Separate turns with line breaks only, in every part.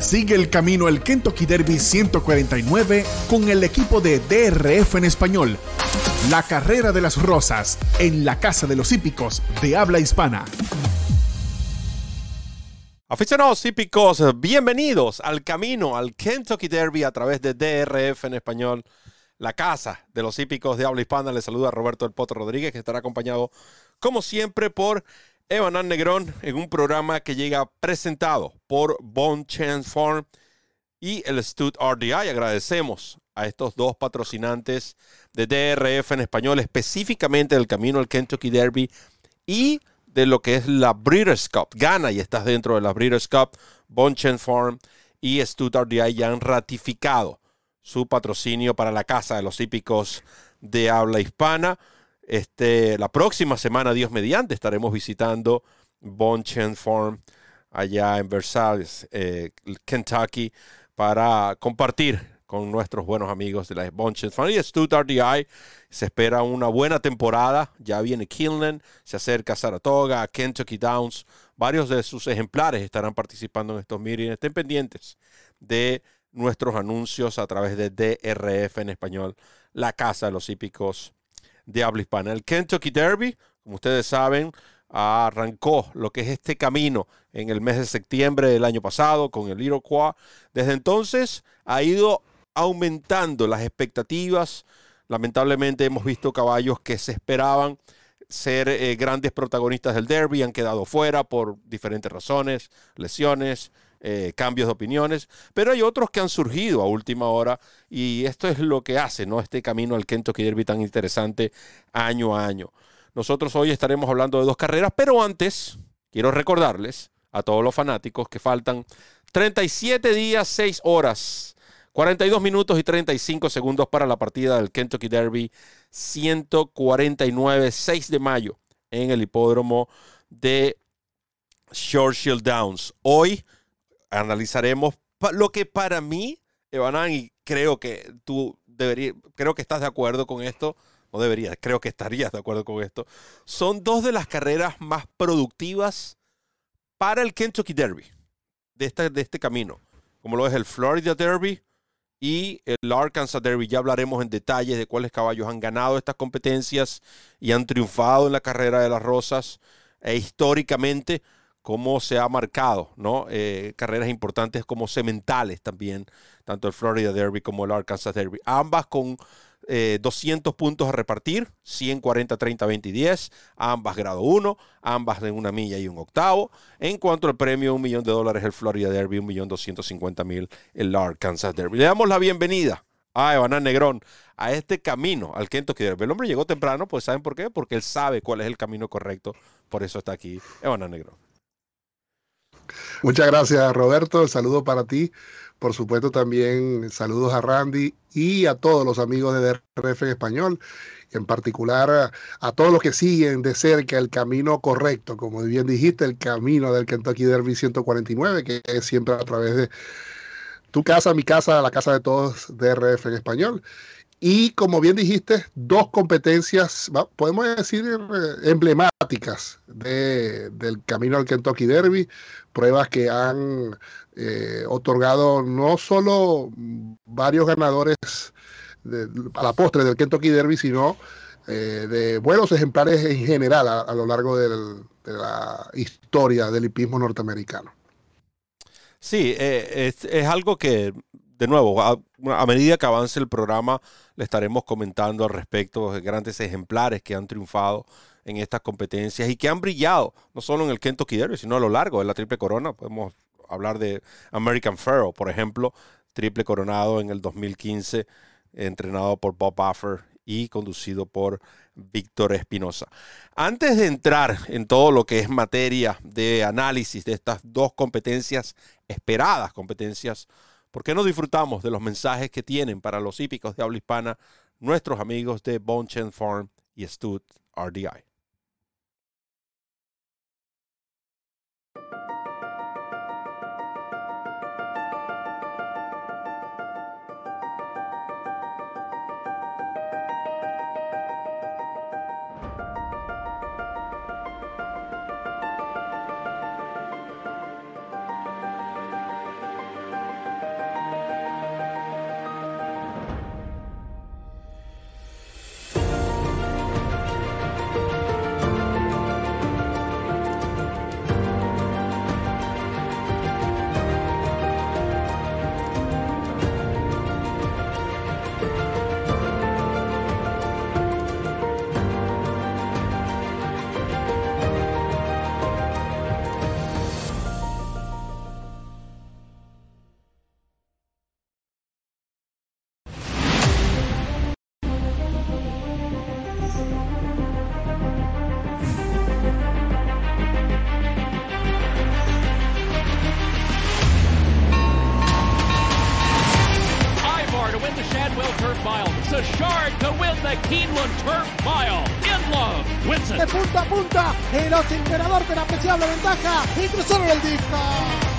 Sigue el camino al Kentucky Derby 149 con el equipo de DRF en español. La carrera de las rosas en la Casa de los Hípicos de habla hispana.
Aficionados hípicos, bienvenidos al camino al Kentucky Derby a través de DRF en español. La casa de los hípicos de habla hispana. Les saluda Roberto El Potro Rodríguez, que estará acompañado, como siempre, por Evan Negrón en un programa que llega presentado por Bone Chance Farm y el Stud RDI. Agradecemos a estos dos patrocinantes de DRF en español, específicamente del camino al Kentucky Derby y de lo que es la Breeders' Cup. Gana y estás dentro de la Breeders' Cup. Bone Chance Farm y Stud RDI ya han ratificado su patrocinio para la casa de los hípicos de habla hispana. Este, la próxima semana, Dios mediante, estaremos visitando Bonchen Farm allá en Versailles, eh, Kentucky, para compartir con nuestros buenos amigos de la Bonchen Farm y Stuttgart DI. Se espera una buena temporada. Ya viene Kinlan, se acerca Saratoga, Kentucky Downs. Varios de sus ejemplares estarán participando en estos meetings. Estén pendientes de nuestros anuncios a través de DRF en español, la casa de los hípicos de. El Kentucky Derby, como ustedes saben, arrancó lo que es este camino en el mes de septiembre del año pasado con el Iroquois. Desde entonces ha ido aumentando las expectativas. Lamentablemente hemos visto caballos que se esperaban ser eh, grandes protagonistas del derby, han quedado fuera por diferentes razones, lesiones, eh, cambios de opiniones, pero hay otros que han surgido a última hora y esto es lo que hace ¿no? este camino al Kentucky Derby tan interesante año a año. Nosotros hoy estaremos hablando de dos carreras, pero antes quiero recordarles a todos los fanáticos que faltan 37 días, 6 horas, 42 minutos y 35 segundos para la partida del Kentucky Derby 149, 6 de mayo en el hipódromo de Churchill Downs. Hoy analizaremos lo que para mí, Evanán, y creo que tú deberías, creo que estás de acuerdo con esto, no deberías, creo que estarías de acuerdo con esto, son dos de las carreras más productivas para el Kentucky Derby, de este, de este camino, como lo es el Florida Derby y el Arkansas Derby. Ya hablaremos en detalles de cuáles caballos han ganado estas competencias y han triunfado en la carrera de las Rosas. E históricamente, cómo se ha marcado, ¿no? Eh, carreras importantes como sementales también, tanto el Florida Derby como el Arkansas Derby. Ambas con 200 eh, puntos a repartir, 140, 30, 20 y 10, ambas grado 1, ambas de una milla y un octavo. En cuanto al premio, un millón de dólares el Florida Derby, un millón cincuenta mil el Arkansas Derby. Le damos la bienvenida a Evanán Negrón a este camino al Kentucky Derby. El hombre llegó temprano, pues ¿saben por qué? Porque él sabe cuál es el camino correcto, por eso está aquí Evanán Negrón.
Muchas gracias, Roberto. El saludo para ti. Por supuesto, también saludos a Randy y a todos los amigos de DRF en español, en particular a, todos los que siguen de cerca el camino correcto, como bien dijiste, el camino del Kentucky Derby 149, que es siempre a través de tu casa, mi casa, la casa de todos DRF en español. Y como bien dijiste, dos competencias, podemos decir, eh, emblemáticas de, del camino al Kentucky Derby, pruebas que han eh, otorgado no solo varios ganadores a la postre del Kentucky Derby, sino eh, de buenos ejemplares en general a, lo largo de la historia del hipismo norteamericano.
Sí, es, algo que de nuevo, a, medida que avance el programa, le estaremos comentando al respecto de grandes ejemplares que han triunfado en estas competencias y que han brillado, no solo en el Kentucky Derby, sino a lo largo de la Triple Corona. Podemos hablar de American Pharaoh, por ejemplo, triple coronado en el 2015, entrenado por Bob Buffer y conducido por Víctor Espinosa. Antes de entrar en todo lo que es materia de análisis de estas dos competencias esperadas, competencias ¿Por qué no disfrutamos de los mensajes que tienen para los hípicos de habla hispana nuestros amigos de Bonchen Farm y Stud RDI?
The Keeneland Turf Mile. Inlove wins
De punta a punta, el emperador con apreciable ventaja. Y cruzaron el disco.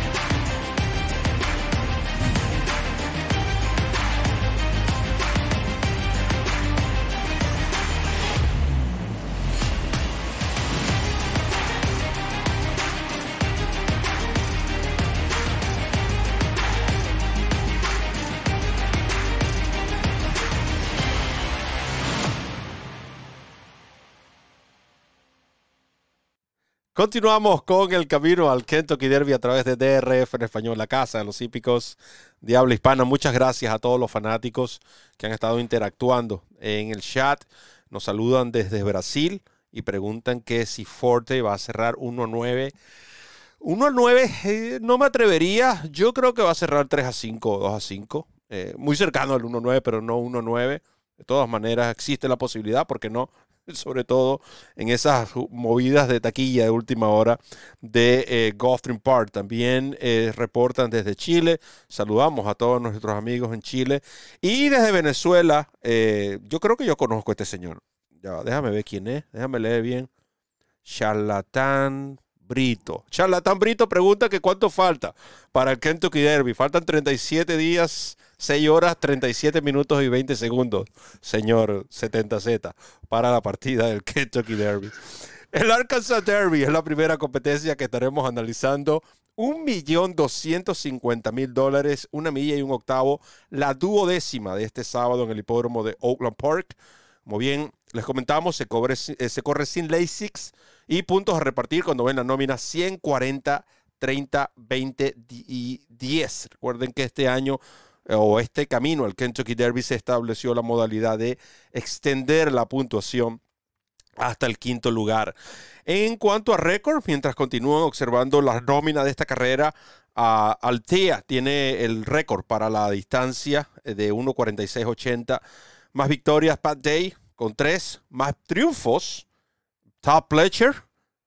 Continuamos con el camino al Kentucky Derby a través de DRF en español, la casa de los hípicos de habla hispana. Muchas gracias a todos los fanáticos que han estado interactuando en el chat. Nos saludan desde Brasil y preguntan que si Forte va a cerrar 1-9. 1-9, eh, no me atrevería. Yo creo que va a cerrar 3 a 5 o 2 a 5. Eh, muy cercano al 1-9, pero no 1-9. De todas maneras, existe la posibilidad, porque no, sobre todo en esas movidas de taquilla de última hora de eh, Gulfstream Park. También eh, reportan desde Chile. Saludamos a todos nuestros amigos en Chile. Y desde Venezuela, eh, yo creo que yo conozco a este señor. Ya, déjame ver quién es. Déjame leer bien. Charlatán Brito. Charlatán Brito pregunta que cuánto falta para el Kentucky Derby. Faltan 37 días, 6 horas, 37 minutos y 20 segundos, señor 70Z, para la partida del Kentucky Derby. El Arkansas Derby es la primera competencia que estaremos analizando. Un millón doscientos cincuenta mil dólares, una milla y un octavo, la duodécima de este sábado en el hipódromo de Oakland Park. Como bien les comentamos, se, cobre, eh, se corre sin LASIX y puntos a repartir cuando ven la nómina 140, 30, 20 y 10. Recuerden que este año eh, o este camino al Kentucky Derby se estableció la modalidad de extender la puntuación hasta el quinto lugar. En cuanto a récord, mientras continúan observando las nóminas de esta carrera, Altea tiene el récord para la distancia de 1.46.80. Más victorias, Pat Day con tres. Más triunfos, Top Pletcher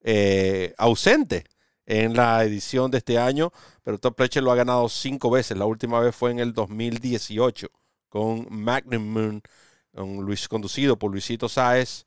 eh, ausente en la edición de este año, pero Top Pletcher lo ha ganado cinco veces. La última vez fue en el 2018 con Magnum Moon, un Luis, conducido por Luisito Sáez.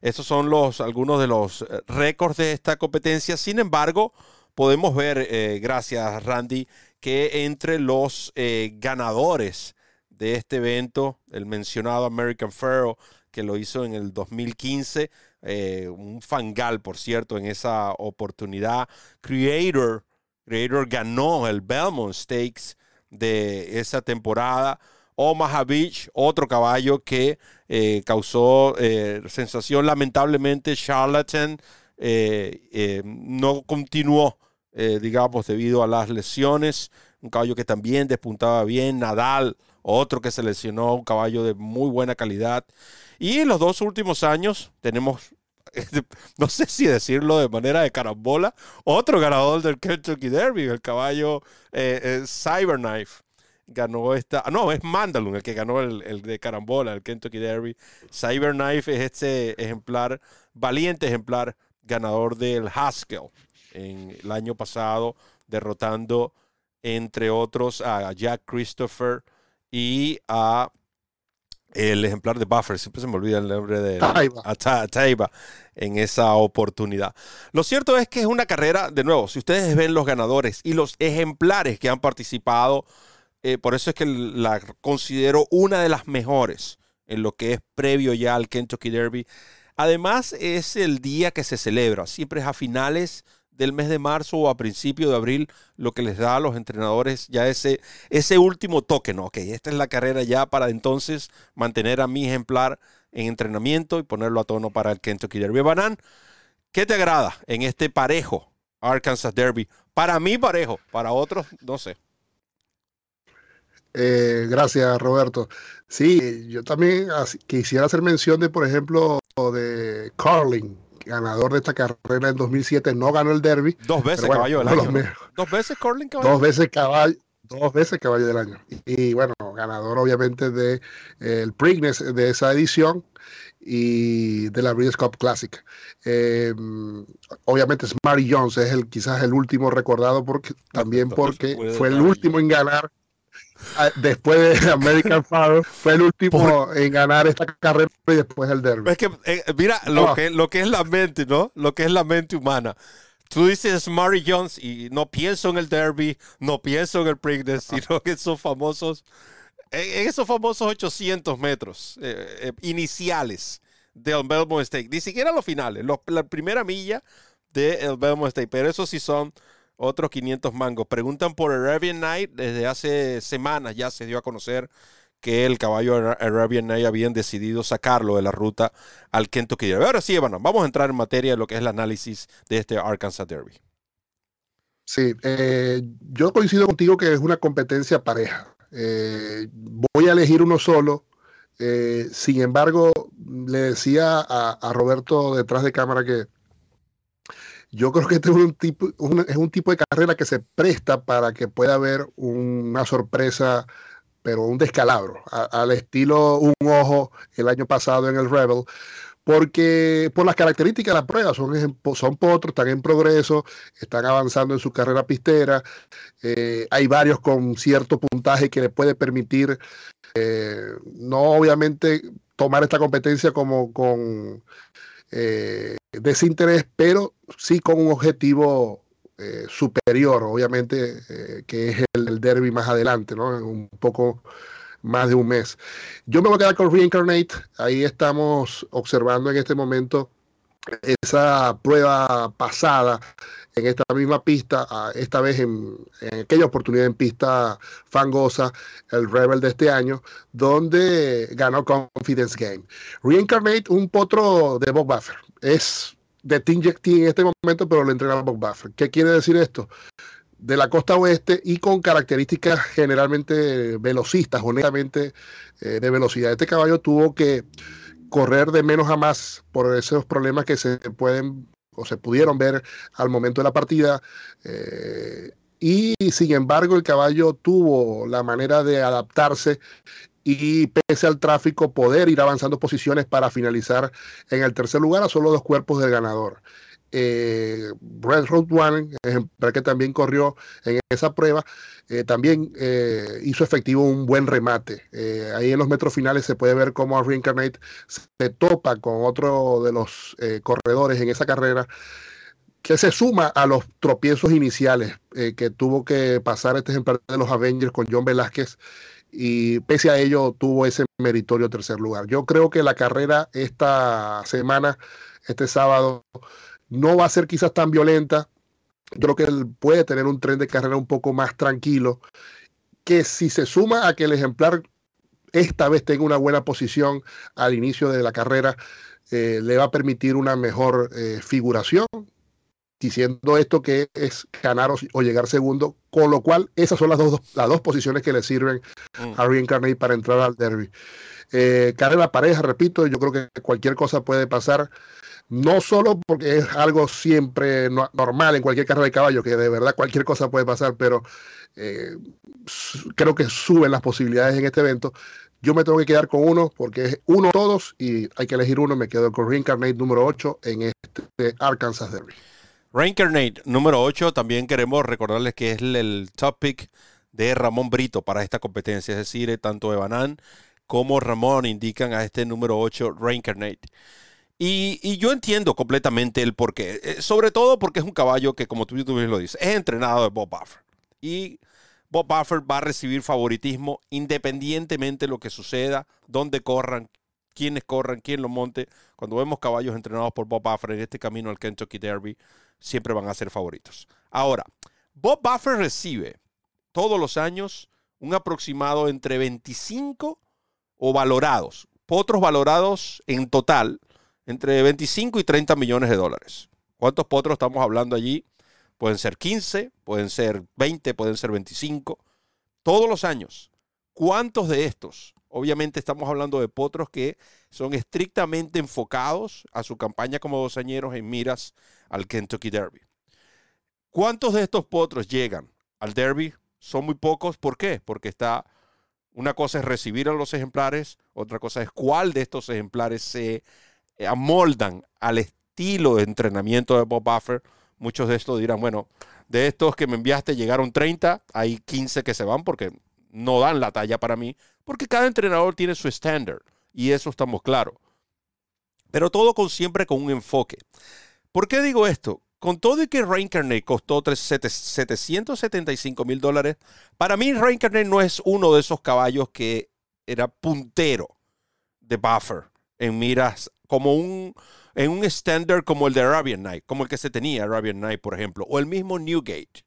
Estos son los, algunos de los récords de esta competencia. Sin embargo, podemos ver, eh, gracias Randy, que entre los eh, ganadores de este evento, el mencionado American Pharaoh, que lo hizo en el 2015, eh, un fangal, por cierto, en esa oportunidad. Creator, Creator ganó el Belmont Stakes de esa temporada. Omaha Beach, otro caballo que eh, causó eh, sensación. Lamentablemente, Charlatan no continuó, digamos, debido a las lesiones. Un caballo que también despuntaba bien. Nadal, otro que se lesionó, un caballo de muy buena calidad. Y en los dos últimos años tenemos, no sé si decirlo de manera de carambola, otro ganador del Kentucky Derby, el caballo Cyberknife ganó esta. Ah, no, es Mandalun el que ganó el, el, de Carambola, el Kentucky Derby. Cyberknife es este ejemplar, valiente ejemplar, ganador del Haskell en el año pasado, derrotando, entre otros, a Jack Christopher y a el ejemplar de Buffer, siempre se me olvida el nombre de
Taiba.
En esa oportunidad. Lo cierto es que es una carrera, de nuevo, si ustedes ven los ganadores y los ejemplares que han participado, eh, por eso es que la considero una de las mejores en lo que es previo ya al Kentucky Derby. Además, es el día que se celebra, siempre es a finales del mes de marzo o a principio de abril, lo que les da a los entrenadores ya ese, ese último toque, ¿no? Ok, esta es la carrera ya para entonces mantener a mi ejemplar en entrenamiento y ponerlo a tono para el Kentucky Derby. Banán, ¿qué te agrada en este parejo Arkansas Derby? Para mí parejo, para otros no sé.
Eh, gracias, Roberto. Sí, yo también quisiera hacer mención de, por ejemplo, de Carlin, ganador de esta carrera en 2007, no ganó el derby.
Dos veces
bueno,
caballo del año. Dos veces Corlin caballo.
dos veces caballo, dos veces caballo del año. Y, y, bueno, ganador obviamente de eh, el Preakness de esa edición y de la Breeders' Cup Classic. Eh, obviamente Smarty Jones es el quizás el último recordado porque también porque fue el último en ganar después de American Father, fue el último en ganar esta carrera y después el derby.
Es que, eh, mira, lo,
Ah.
que, lo que es la mente, ¿no? Lo que es la mente humana. Tú dices Murray Jones y no pienso en el derby, no pienso en el Preakness, sino que esos famosos, en esos famosos 800 metros eh, eh, iniciales del Belmont State. Ni siquiera los finales, los- la primera milla del Belmont State. Pero esos sí son otros 500 mangos. Preguntan por Arabian Night. Desde hace semanas ya se dio a conocer que el caballo Ara- Arabian Night habían decidido sacarlo de la ruta al Kentucky Derby. Ahora sí, Evan, vamos a entrar en materia de lo que es el análisis de este Arkansas Derby.
Sí, eh, yo coincido contigo que es una competencia pareja. Eh, voy a elegir uno solo. Eh, sin embargo, le decía a Roberto detrás de cámara que yo creo que este es un tipo, de carrera que se presta para que pueda haber una sorpresa, pero un descalabro, al estilo un ojo el año pasado en el Rebel, porque por las características de la prueba, son potros, están en progreso, están avanzando en su carrera pistera, eh, hay varios con cierto puntaje que le puede permitir, eh, no obviamente tomar esta competencia como con eh, desinterés, pero sí con un objetivo eh, superior, obviamente, eh, que es el, el derby más adelante, ¿no? Un poco más de un mes. Yo me voy a quedar con Reincarnate, ahí estamos observando en este momento esa prueba pasada en esta misma pista, esta vez en, aquella oportunidad en pista fangosa, el Rebel de este año, donde ganó Confidence Game. Reincarnate, un potro de Bob Buffer, es de Team Jet en este momento, pero lo entrena Bob Buffer. ¿Qué quiere decir esto? De la costa oeste y con características generalmente velocistas, honestamente eh, de velocidad. Este caballo tuvo que correr de menos a más por esos problemas que se pueden o se pudieron ver al momento de la partida. eh, y sin embargo, el caballo tuvo la manera de adaptarse y pese al tráfico poder ir avanzando posiciones para finalizar en el tercer lugar a solo dos cuerpos del ganador. Eh, Road One, ejemplar que también corrió en esa prueba, eh, también eh, hizo efectivo un buen remate. Eh, ahí en los metros finales se puede ver cómo Reincarnate se topa con otro de los corredores en esa carrera que se suma a los tropiezos iniciales que tuvo que pasar este ejemplar de los Avengers con John Velázquez y pese a ello tuvo ese meritorio tercer lugar. Yo creo que la carrera esta semana, este sábado, no va a ser quizás tan violenta. Yo creo que él puede tener un tren de carrera un poco más tranquilo, que si se suma a que el ejemplar esta vez tenga una buena posición al inicio de la carrera, eh, le va a permitir una mejor eh, figuración, diciendo esto que es ganar o, o, llegar segundo, con lo cual esas son las dos, las dos posiciones que le sirven mm. a Reincarnate para entrar al derby. Eh, carrera pareja, repito, yo creo que cualquier cosa puede pasar, no solo porque es algo siempre no, normal en cualquier carrera de caballo, que de verdad cualquier cosa puede pasar, pero eh, creo que suben las posibilidades en este evento. Yo me tengo que quedar con uno porque es uno todos y hay que elegir uno. Me quedo con Reincarnate número 8 en este Arkansas Derby.
Reincarnate número 8, también queremos recordarles que es el, top pick de Ramón Brito para esta competencia, es decir, tanto Evanán como Ramón indican a este número 8 Reincarnate. Y, yo entiendo completamente el porqué, eh, sobre todo porque es un caballo que, como tú, tú lo dices, es entrenado de Bob Buffer. Y Bob Buffer va a recibir favoritismo independientemente de lo que suceda, dónde corran, quiénes corran, quién lo monte. Cuando vemos caballos entrenados por Bob Buffer en este camino al Kentucky Derby, siempre van a ser favoritos. Ahora, Bob Buffer recibe todos los años un aproximado entre 25 o valorados, potros valorados en total entre 25 y 30 millones de dólares. ¿Cuántos potros estamos hablando allí? Pueden ser 15, pueden ser 20, pueden ser 25. Todos los años. ¿Cuántos de estos? Obviamente estamos hablando de potros que son estrictamente enfocados a su campaña como dosañeros en miras al Kentucky Derby. ¿Cuántos de estos potros llegan al Derby? Son muy pocos. ¿Por qué? Porque está una cosa es recibir a los ejemplares, otra cosa es cuál de estos ejemplares se amoldan al estilo de entrenamiento de Bob Buffer. Muchos de estos dirán, bueno, de estos que me enviaste llegaron 30, hay 15 que se van porque no dan la talla para mí, porque cada entrenador tiene su estándar y eso estamos claros. Pero todo con siempre con un enfoque. ¿Por qué digo esto? Con todo y que Reincarnate costó 775 mil dólares, para mí Reincarnate no es uno de esos caballos que era puntero de buffer en miras como un en un estándar como el de Arabian Night, como el que se tenía Arabian Night, por ejemplo, o el mismo Newgate.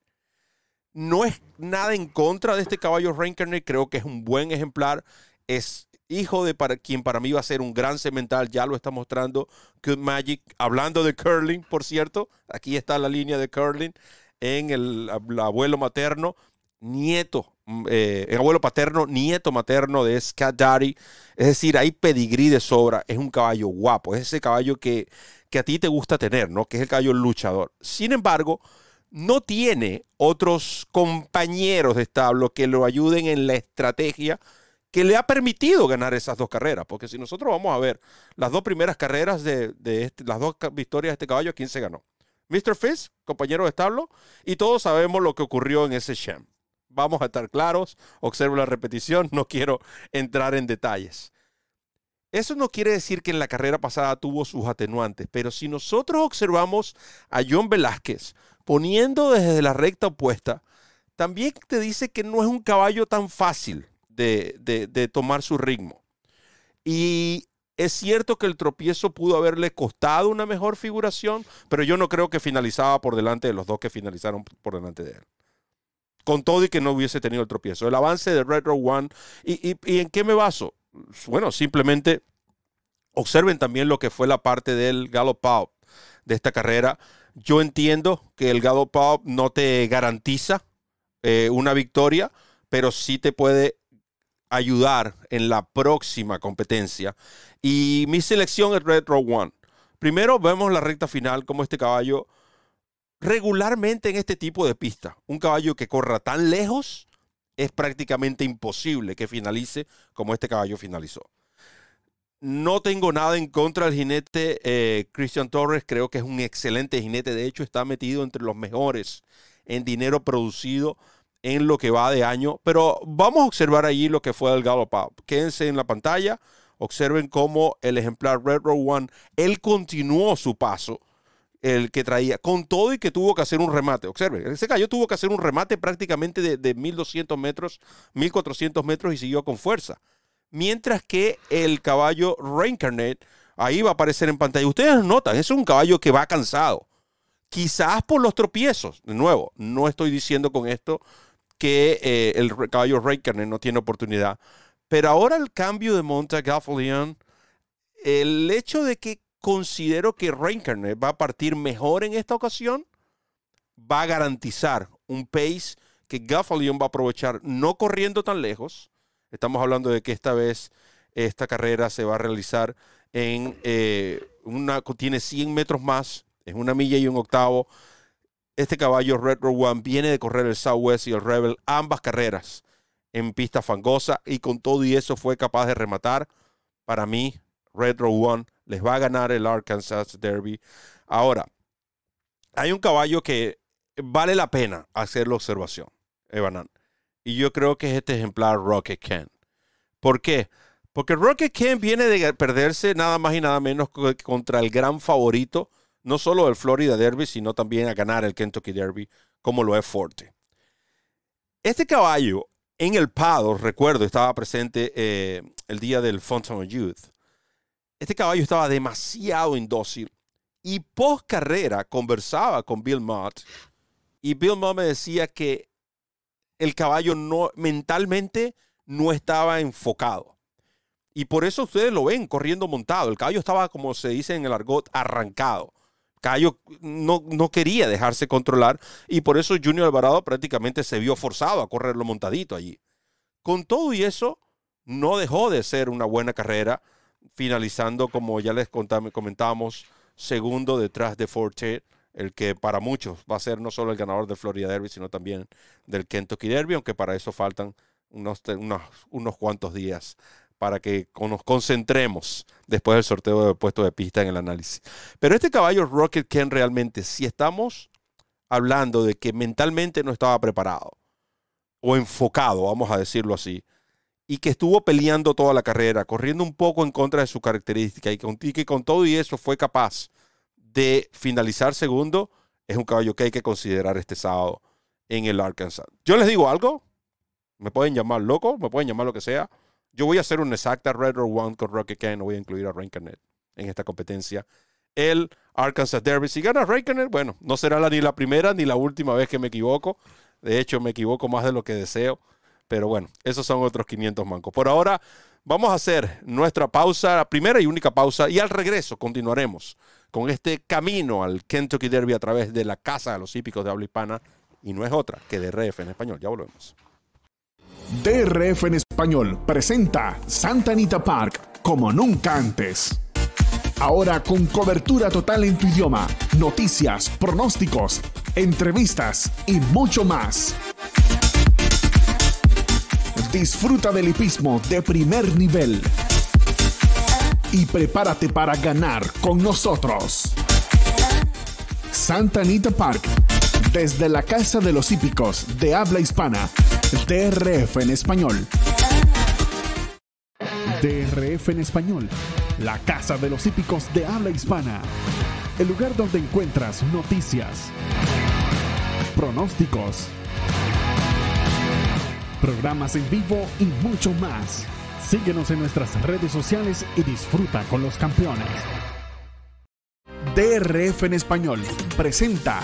No es nada en contra de este caballo Reincarnate, creo que es un buen ejemplar, es hijo de para, quien para mí va a ser un gran cemental, ya lo está mostrando. Good Magic, hablando de curling, por cierto, aquí está la línea de curling en el, abuelo materno, nieto, mm, eh, el abuelo paterno, nieto materno de Scat Daddy, es decir, hay pedigrí de sobra, es un caballo guapo, es ese caballo que, que a ti te gusta tener, ¿no? Que es el caballo luchador. Sin embargo, no tiene otros compañeros de establo que lo ayuden en la estrategia que le ha permitido ganar esas dos carreras. Porque si nosotros vamos a ver las dos primeras carreras de, este, las dos victorias de este caballo, ¿quién se ganó? Mr. Fizz, compañero de establo, y todos sabemos lo que ocurrió en ese Shem. Vamos a estar claros, observo la repetición, no quiero entrar en detalles. Eso no quiere decir que en la carrera pasada tuvo sus atenuantes, pero si nosotros observamos a John Velázquez poniendo desde la recta opuesta, también te dice que no es un caballo tan fácil de, tomar su ritmo. Y es cierto que el tropiezo pudo haberle costado una mejor figuración, pero yo no creo que finalizaba por delante de los dos que finalizaron por delante de él. Con todo y que no hubiese tenido el tropiezo. El avance de Red Row One. ¿Y, en qué me baso? Bueno, simplemente observen también lo que fue la parte del Gallop de esta carrera. Yo entiendo que el Gallop no te garantiza eh, una victoria, pero sí te puede ayudar en la próxima competencia. Y mi selección es Red Row One. Primero vemos la recta final como este caballo regularmente en este tipo de pista. Un caballo que corra tan lejos es prácticamente imposible que finalice como este caballo finalizó. No tengo nada en contra del jinete eh, Christian Torres. Creo que es un excelente jinete. De hecho, está metido entre los mejores en dinero producido en lo que va de año. Pero vamos a observar allí lo que fue el Gallop Quédense en la pantalla. Observen cómo el ejemplar Red Row One, él continuó su paso, el que traía, con todo y que tuvo que hacer un remate. Observen, ese cayó tuvo que hacer un remate prácticamente de, de 1200 metros, 1400 metros y siguió con fuerza. Mientras que el caballo Reincarnate, ahí va a aparecer en pantalla. Ustedes notan, es un caballo que va cansado. Quizás por los tropiezos. De nuevo, no estoy diciendo con esto que eh, el caballo Raikkonen no tiene oportunidad. Pero ahora el cambio de monta Gaffalion, el hecho de que considero que Raikkonen va a partir mejor en esta ocasión, va a garantizar un pace que Gaffalion va a aprovechar no corriendo tan lejos. Estamos hablando de que esta vez esta carrera se va a realizar en eh, una, tiene 100 metros más, es una milla y un octavo este caballo Red Row One viene de correr el Southwest y el Rebel, ambas carreras en pista fangosa y con todo y eso fue capaz de rematar. Para mí, Red Row One les va a ganar el Arkansas Derby. Ahora, hay un caballo que vale la pena hacer la observación, Evanan. Y yo creo que es este ejemplar Rocket Ken. ¿Por qué? Porque Rocket Ken viene de perderse nada más y nada menos contra el gran favorito no solo el Florida Derby, sino también a ganar el Kentucky Derby, como lo es Forte. Este caballo en el Pado, recuerdo, estaba presente eh, el día del of Youth. Este caballo estaba demasiado indócil y post carrera conversaba con Bill Mott y Bill Mott me decía que el caballo no mentalmente no estaba enfocado. Y por eso ustedes lo ven corriendo montado. El caballo estaba, como se dice en el argot, arrancado. Cayo no, no, quería dejarse controlar y por eso Junior Alvarado prácticamente se vio forzado a correrlo montadito allí. Con todo y eso, no dejó de ser una buena carrera, finalizando, como ya les comentábamos, segundo detrás de Forte, el que para muchos va a ser no solo el ganador del Florida Derby, sino también del Kentucky Derby, aunque para eso faltan unos, unos, unos cuantos días para que nos concentremos después del sorteo de puesto de pista en el análisis. Pero este caballo Rocket Ken realmente, si estamos hablando de que mentalmente no estaba preparado, o enfocado, vamos a decirlo así, y que estuvo peleando toda la carrera, corriendo un poco en contra de su característica y, que con todo y eso fue capaz de finalizar segundo, es un caballo que hay que considerar este sábado en el Arkansas. Yo les digo algo, me pueden llamar loco, me pueden llamar lo que sea. Yo voy a hacer una exacta Red or One con Rocky Kane, no voy a incluir a Rankernet en esta competencia. El Arkansas Derby, si gana Rankernet, bueno, no será la, ni la primera ni la última vez que me equivoco. De hecho, me equivoco más de lo que deseo. Pero bueno, esos son otros 500 mancos. Por ahora, vamos a hacer nuestra pausa, la primera y única pausa, y al regreso continuaremos con este camino al Kentucky Derby a través de la Casa de los Hípicos de habla hispana, y no es otra que DRF en español. Ya volvemos.
DRF en español presenta Santa Anita Park como nunca antes. Ahora con cobertura total en tu idioma, noticias, pronósticos, entrevistas y mucho más. Disfruta del hipismo de primer nivel. Y prepárate para ganar con nosotros. Santa Anita Park, desde la Casa de los Hípicos de habla hispana, DRF en español. DRF en español, la Casa de los Hípicos de habla hispana. El lugar donde encuentras noticias, pronósticos, programas en vivo y mucho más. Síguenos en nuestras redes sociales y disfruta con los campeones. DRF en español presenta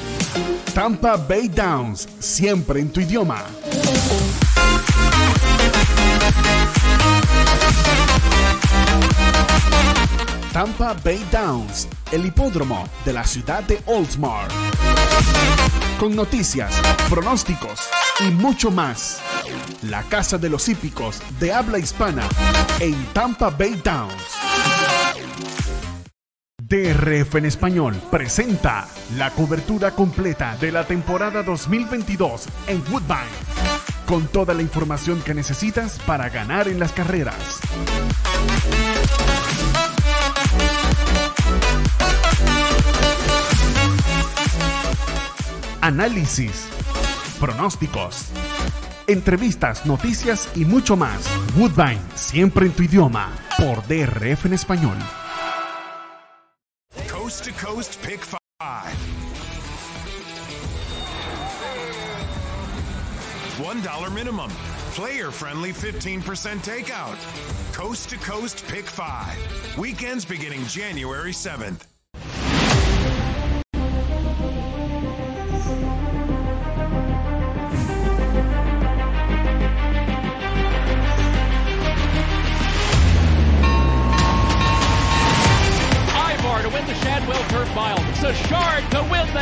Tampa Bay Downs, siempre en tu idioma. Tampa Bay Downs, el hipódromo de la ciudad de Oldsmar. Con noticias, pronósticos y mucho más. La casa de los hípicos de habla hispana en Tampa Bay Downs. DRF en español presenta la cobertura completa de la temporada 2022 en Woodbine, con toda la información que necesitas para ganar en las carreras. Análisis, pronósticos, entrevistas, noticias y mucho más. Woodbine, siempre en tu idioma, por DRF en español.
Coast to Coast Pick 5. $1 minimum. Player friendly 15% takeout. Coast to Coast Pick 5. Weekends beginning January 7th.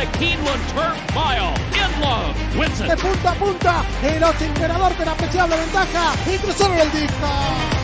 The Keeneland Turf Mile. In love wins
De punta a punta, el ocho emperador con apreciable ventaja y cruzaron el disco.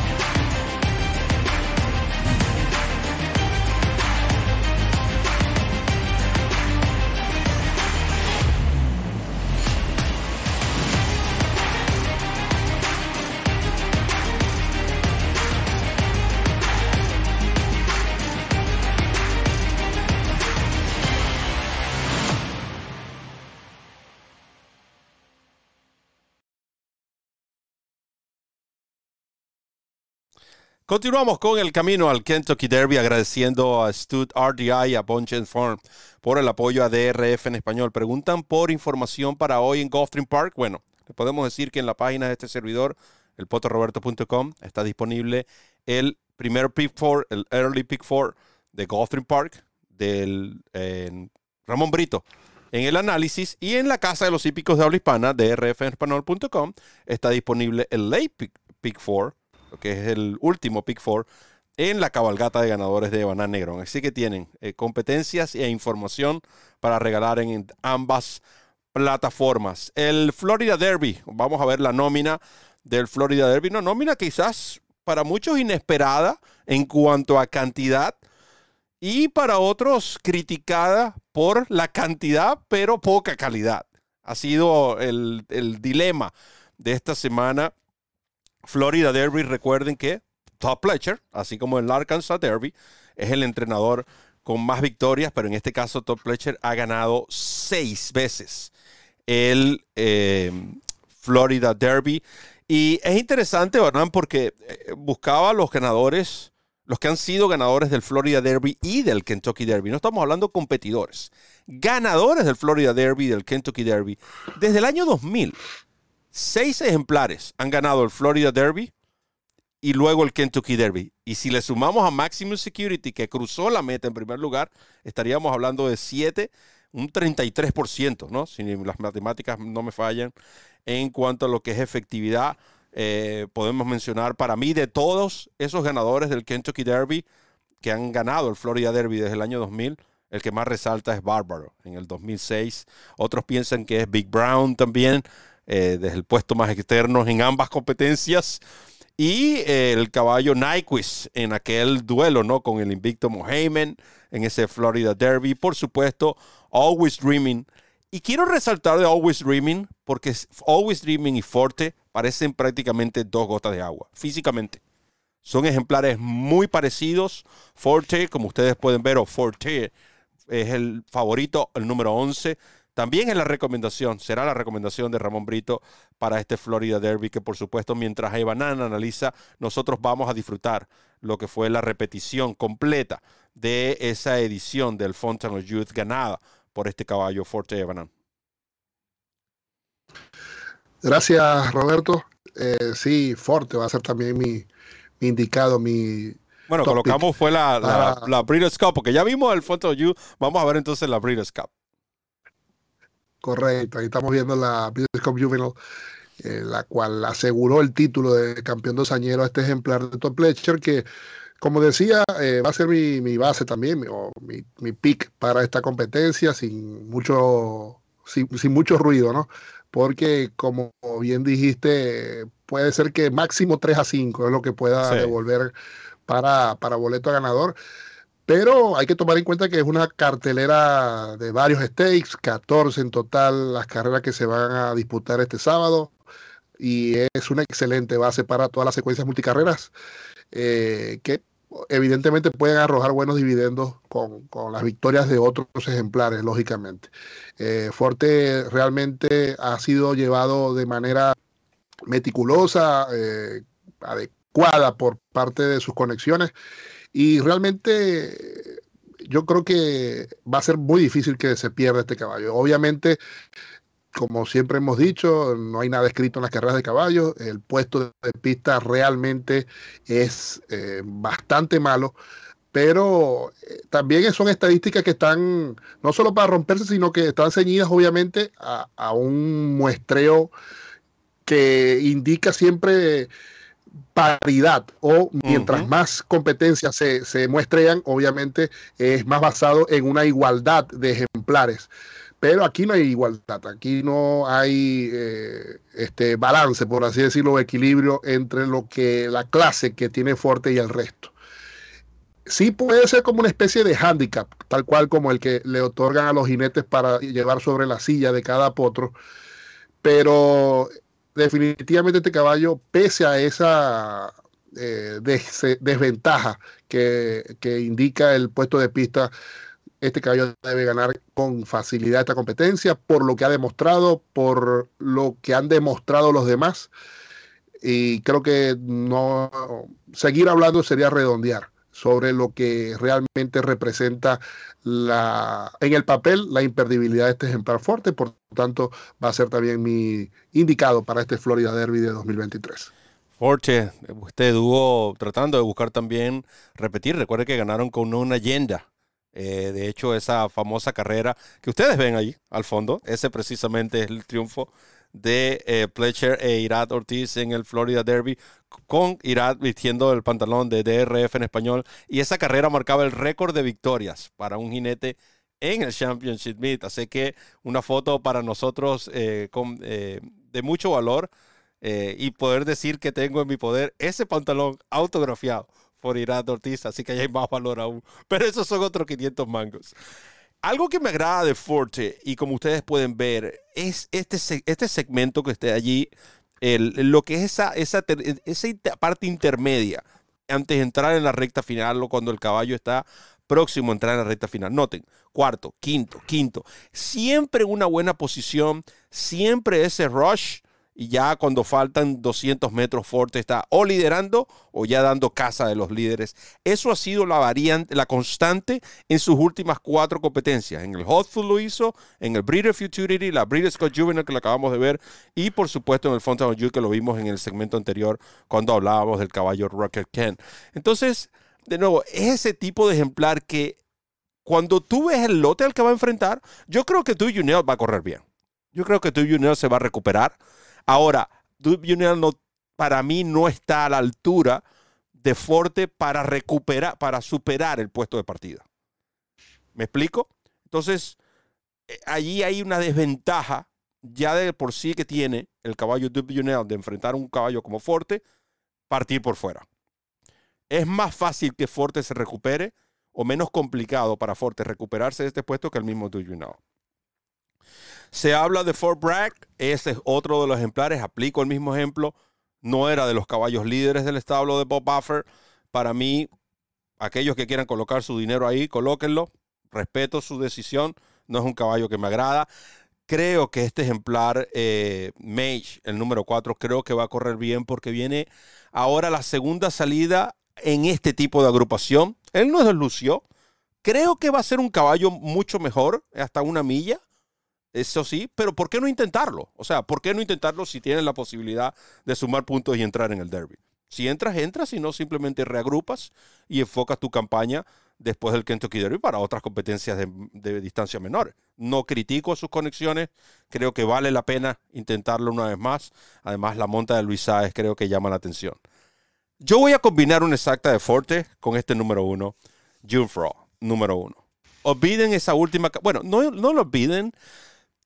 Continuamos con el camino al Kentucky Derby, agradeciendo a Stud RDI y a Bunchen Farm por el apoyo a DRF en español. Preguntan por información para hoy en Gulfstream Park. Bueno, le podemos decir que en la página de este servidor, elpotoroberto.com, está disponible el primer pick four, el early pick four de Gulfstream Park del Ramón Brito. En el análisis y en la casa de los hípicos de habla hispana, drfenespanol.com, está disponible el late pick, pick four que es el último Pick Four, en la cabalgata de ganadores de Banana Negrón. Así que tienen eh, competencias e información para regalar en ambas plataformas. El Florida Derby, vamos a ver la nómina del Florida Derby. Una nómina quizás para muchos inesperada en cuanto a cantidad y para otros criticada por la cantidad pero poca calidad. Ha sido el, el dilema de esta semana Florida Derby, recuerden que Todd Pletcher, así como el Arkansas Derby, es el entrenador con más victorias, pero en este caso Todd Pletcher ha ganado seis veces el eh, Florida Derby. Y es interesante, ¿verdad? Porque eh, buscaba los ganadores, los que han sido ganadores del Florida Derby y del Kentucky Derby. No estamos hablando competidores, ganadores del Florida Derby y del Kentucky Derby. Desde el año 2000, seis ejemplares han ganado el Florida Derby y luego el Kentucky Derby. Y si le sumamos a Maximum Security, que cruzó la meta en primer lugar, estaríamos hablando de siete, un 33%, ¿no? Si las matemáticas no me fallan, en cuanto a lo que es efectividad. Eh, podemos mencionar para mí de todos esos ganadores del Kentucky Derby que han ganado el Florida Derby desde el año 2000, el que más resalta es Bárbaro en el 2006. Otros piensan que es Big Brown también, eh, desde el puesto más externo en ambas competencias. Y eh, el caballo Nyquist en aquel duelo, ¿no? Con el invicto Mohamed en ese Florida Derby. Por supuesto, Always Dreaming. Y quiero resaltar de Always Dreaming porque Always Dreaming y Forte parecen prácticamente dos gotas de agua, físicamente. Son ejemplares muy parecidos. Forte, como ustedes pueden ver, o Forte es el favorito, el número 11 también es la recomendación, será la recomendación de Ramón Brito para este Florida Derby, que por supuesto mientras Evanan analiza, nosotros vamos a disfrutar lo que fue la repetición completa de esa edición del Fountain of Youth ganada por este caballo Forte Evanan.
Gracias, Roberto. Eh, sí, Forte va a ser también mi, indicado, mi
bueno, colocamos fue la, la, Breeders' Cup, porque ya vimos el Fountain of Youth. Vamos a ver entonces la Breeders' Cup.
Correcto, ahí estamos viendo la Business Cup Juvenile, eh, la cual aseguró el título de campeón dosañero a este ejemplar de Top Pletcher, que, como decía, eh, va a ser mi, base también, o mi, mi, pick para esta competencia, sin mucho, sin, mucho ruido, ¿no? Porque, como bien dijiste, puede ser que máximo 3 a 5 es lo que pueda devolver para, para boleto ganador. Pero hay que tomar en cuenta que es una cartelera de varios stakes, 14 en total las carreras que se van a disputar este sábado y es una excelente base para todas las secuencias multicarreras eh, que evidentemente pueden arrojar buenos dividendos con, las victorias de otros ejemplares, lógicamente. Eh, Forte realmente ha sido llevado de manera meticulosa, eh, adecuada por parte de sus conexiones y realmente yo creo que va a ser muy difícil que se pierda este caballo. Obviamente, como siempre hemos dicho, no hay nada escrito en las carreras de caballos. El puesto de pista realmente es eh, bastante malo. Pero eh, también son estadísticas que están no solo para romperse, sino que están ceñidas obviamente a, a un muestreo que indica siempre paridad o mientras más competencias se, se muestran, obviamente es más basado en una igualdad de ejemplares. Pero aquí no hay igualdad, aquí no hay eh, este balance, por así decirlo, equilibrio entre lo que la clase que tiene fuerte y el resto. Sí puede ser como una especie de handicap, tal cual como el que le otorgan a los jinetes para llevar sobre la silla de cada potro, pero definitivamente este caballo, pese a esa eh, desventaja que, indica el puesto de pista, este caballo debe ganar con facilidad esta competencia por lo que ha demostrado, por lo que han demostrado los demás. Y creo que no seguir hablando sería redondear sobre lo que realmente representa la, en el papel la imperdibilidad de este ejemplar fuerte, por tanto va a ser también mi indicado para este Florida Derby de 2023.
Forte, usted estuvo tratando de buscar también repetir, recuerde que ganaron con una leyenda. Eh, de hecho, esa famosa carrera que ustedes ven ahí al fondo, ese precisamente es el triunfo de eh, Pletcher e Irad Ortiz en el Florida Derby, con Irad vistiendo el pantalón de DRF en español. Y esa carrera marcaba el récord de victorias para un jinete en el Championship Meet. Así que una foto para nosotros eh, eh, de mucho valor y poder decir que tengo en mi poder ese pantalón autografiado por Irad Ortiz. Así que hay más valor aún. Pero esos son otros 500 mangos. Algo que me agrada de Forte, y como ustedes pueden ver, es este, este segmento que está allí, lo que es esa, esa, esa parte intermedia antes de entrar en la recta final o cuando el caballo está próximo a entrar en la recta final. Noten, cuarto, quinto, quinto. Siempre una buena posición, siempre ese rush y ya cuando faltan 200 metros Forte está o liderando o ya dando casa de los líderes. Eso ha sido la variante, la constante en sus últimas cuatro competencias. En el Hotful lo hizo, en el Breeder Futurity, la Breeder Scott Juvenile que lo acabamos de ver y por supuesto en el Youth que lo vimos en el segmento anterior cuando hablábamos del caballo Rocket Ken. Entonces, de nuevo, es ese tipo de ejemplar que cuando tú ves el lote al que va a enfrentar, yo creo que tú Junel va a correr bien. Yo creo que tú Junel se va a recuperar. Ahora, Duke Union no, para mí no está a la altura de Forte para recuperar, para superar el puesto de partida. ¿Me explico? Entonces, eh, allí hay una desventaja ya de por sí que tiene el caballo Duke Union de enfrentar un caballo como Forte, partir por fuera. Es más fácil que Forte se recupere o menos complicado para Forte recuperarse de este puesto que el mismo Duke Union. Se habla de Fort Bragg, ese es otro de los ejemplares, aplico el mismo ejemplo, no era de los caballos líderes del establo de Bob Buffer. Para mí, aquellos que quieran colocar su dinero ahí, colóquenlo, respeto su decisión, no es un caballo que me agrada. Creo que este ejemplar, eh, Mage, el número 4, creo que va a correr bien porque viene ahora la segunda salida en este tipo de agrupación. Él no es Lucio. Creo que va a ser un caballo mucho mejor, hasta una milla. Eso sí, pero ¿por qué no intentarlo? O sea, ¿por qué no intentarlo si tienes la posibilidad de sumar puntos y entrar en el derby? Si entras, entras, si no, simplemente reagrupas y enfocas tu campaña después del Kentucky Derby para otras competencias de, distancia menores. No critico sus conexiones, creo que vale la pena intentarlo una vez más. Además, la monta de Luis Sáez creo que llama la atención. Yo voy a combinar una exacta de Forte con este número uno, June número uno. Olviden esa última, bueno, no, no lo olviden,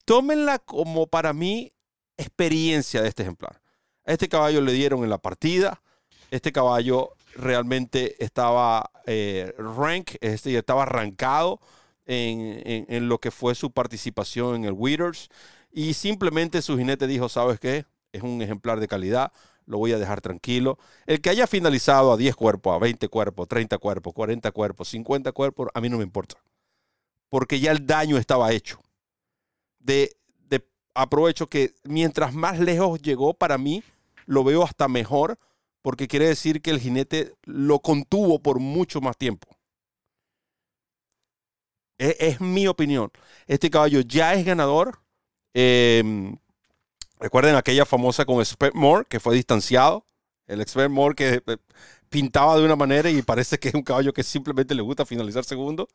tómenla como para mí experiencia de este ejemplar. A este caballo le dieron en la partida. Este caballo realmente estaba eh, rank, este, estaba arrancado en, lo que fue su participación en el Withers. Y simplemente su jinete dijo, ¿sabes qué? Es un ejemplar de calidad, lo voy a dejar tranquilo. El que haya finalizado a 10 cuerpos, a 20 cuerpos, 30 cuerpos, 40 cuerpos, 50 cuerpos, a mí no me importa. Porque ya el daño estaba hecho de, aprovecho que mientras más lejos llegó para mí, lo veo hasta mejor, porque quiere decir que el jinete lo contuvo por mucho más tiempo. Es, mi opinión. Este caballo ya es ganador. Em, recuerden aquella famosa con Expert More, que fue distanciado. El Expert More que eh, pintaba de una manera y parece que es un caballo que simplemente le gusta finalizar segundo.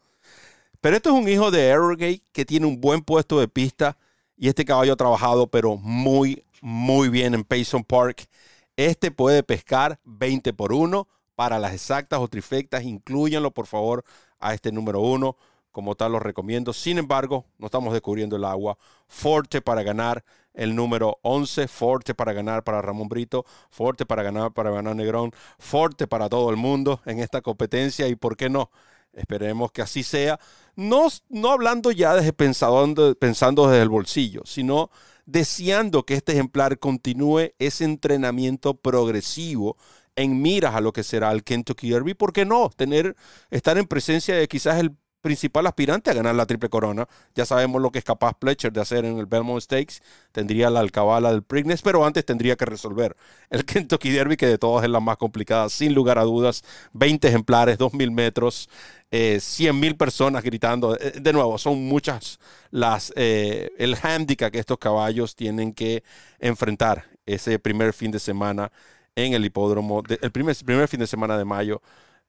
Pero esto es un hijo de Arrogate que tiene un buen puesto de pista y este caballo ha trabajado pero muy, muy bien en Payson Park. Este puede pescar 20 por 1 para las exactas o trifectas. Incluyanlo por favor a este número 1. Como tal lo recomiendo. Sin embargo, no estamos descubriendo el agua. Forte para ganar el número 11. Forte para ganar para Ramón Brito. Forte para ganar para ganar Negrón. Forte para todo el mundo en esta competencia. Y por qué no Esperemos que así sea. No, no hablando ya desde pensando, pensando desde el bolsillo, sino deseando que este ejemplar continúe ese entrenamiento progresivo en miras a lo que será el Kentucky Derby. ¿Por qué no? Tener, estar en presencia de quizás el principal aspirante a ganar la triple corona. Ya sabemos lo que es capaz Pletcher de hacer en el Belmont Stakes. Tendría la alcabala del Preakness, pero antes tendría que resolver el Kentucky Derby, que de todas es la más complicada, sin lugar a dudas. 20 ejemplares, 2.000 metros, eh, 100.000 personas gritando. Eh, de nuevo, son muchas las eh, el handicap que estos caballos tienen que enfrentar ese primer fin de semana en el hipódromo, el primer, primer fin de semana de mayo,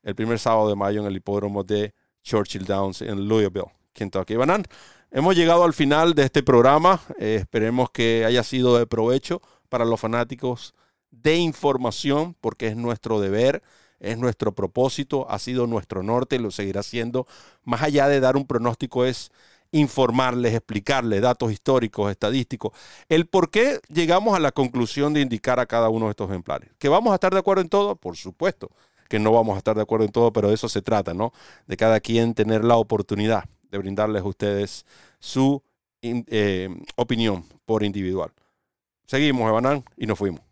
el primer sábado de mayo en el hipódromo de Churchill Downs en Louisville, Kentucky. Banan, hemos llegado al final de este programa. Eh, esperemos que haya sido de provecho para los fanáticos de información, porque es nuestro deber, es nuestro propósito, ha sido nuestro norte y lo seguirá siendo. Más allá de dar un pronóstico es informarles, explicarles datos históricos, estadísticos, el por qué llegamos a la conclusión de indicar a cada uno de estos ejemplares. ¿Que vamos a estar de acuerdo en todo? Por supuesto que no vamos a estar de acuerdo en todo, pero de eso se trata, ¿no? De cada quien tener la oportunidad de brindarles a ustedes su eh, opinión por individual. Seguimos, Evanán, y nos fuimos.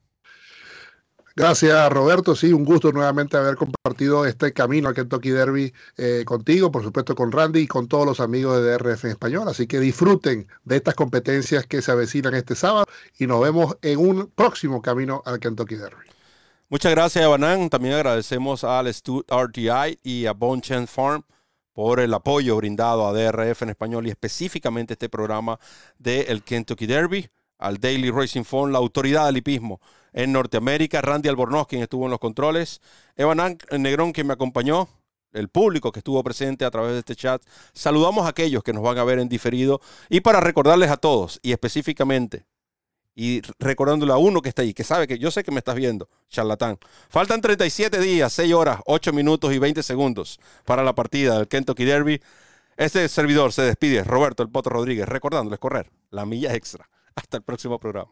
Gracias, Roberto. Sí, un gusto nuevamente haber compartido este camino al Kentucky Derby eh, contigo, por supuesto con Randy y con todos los amigos de DRF en español. Así que disfruten de estas competencias que se avecinan este sábado y nos vemos en un próximo camino al Kentucky Derby.
Muchas gracias, Evanán. También agradecemos al Stud RTI y a Bonchen Farm por el apoyo brindado a DRF en español y específicamente este programa del Kentucky Derby, al Daily Racing Phone, la autoridad del hipismo en Norteamérica, Randy Albornoz, quien estuvo en los controles, Evan Negrón, quien me acompañó, el público que estuvo presente a través de este chat. Saludamos a aquellos que nos van a ver en diferido y para recordarles a todos y específicamente y recordándole a uno que está ahí, que sabe que yo sé que me estás viendo, charlatán. Faltan 37 días, 6 horas, 8 minutos y 20 segundos para la partida del Kentucky Derby. Este servidor se despide, Roberto El Poto Rodríguez, recordándoles correr la milla extra. Hasta el próximo programa.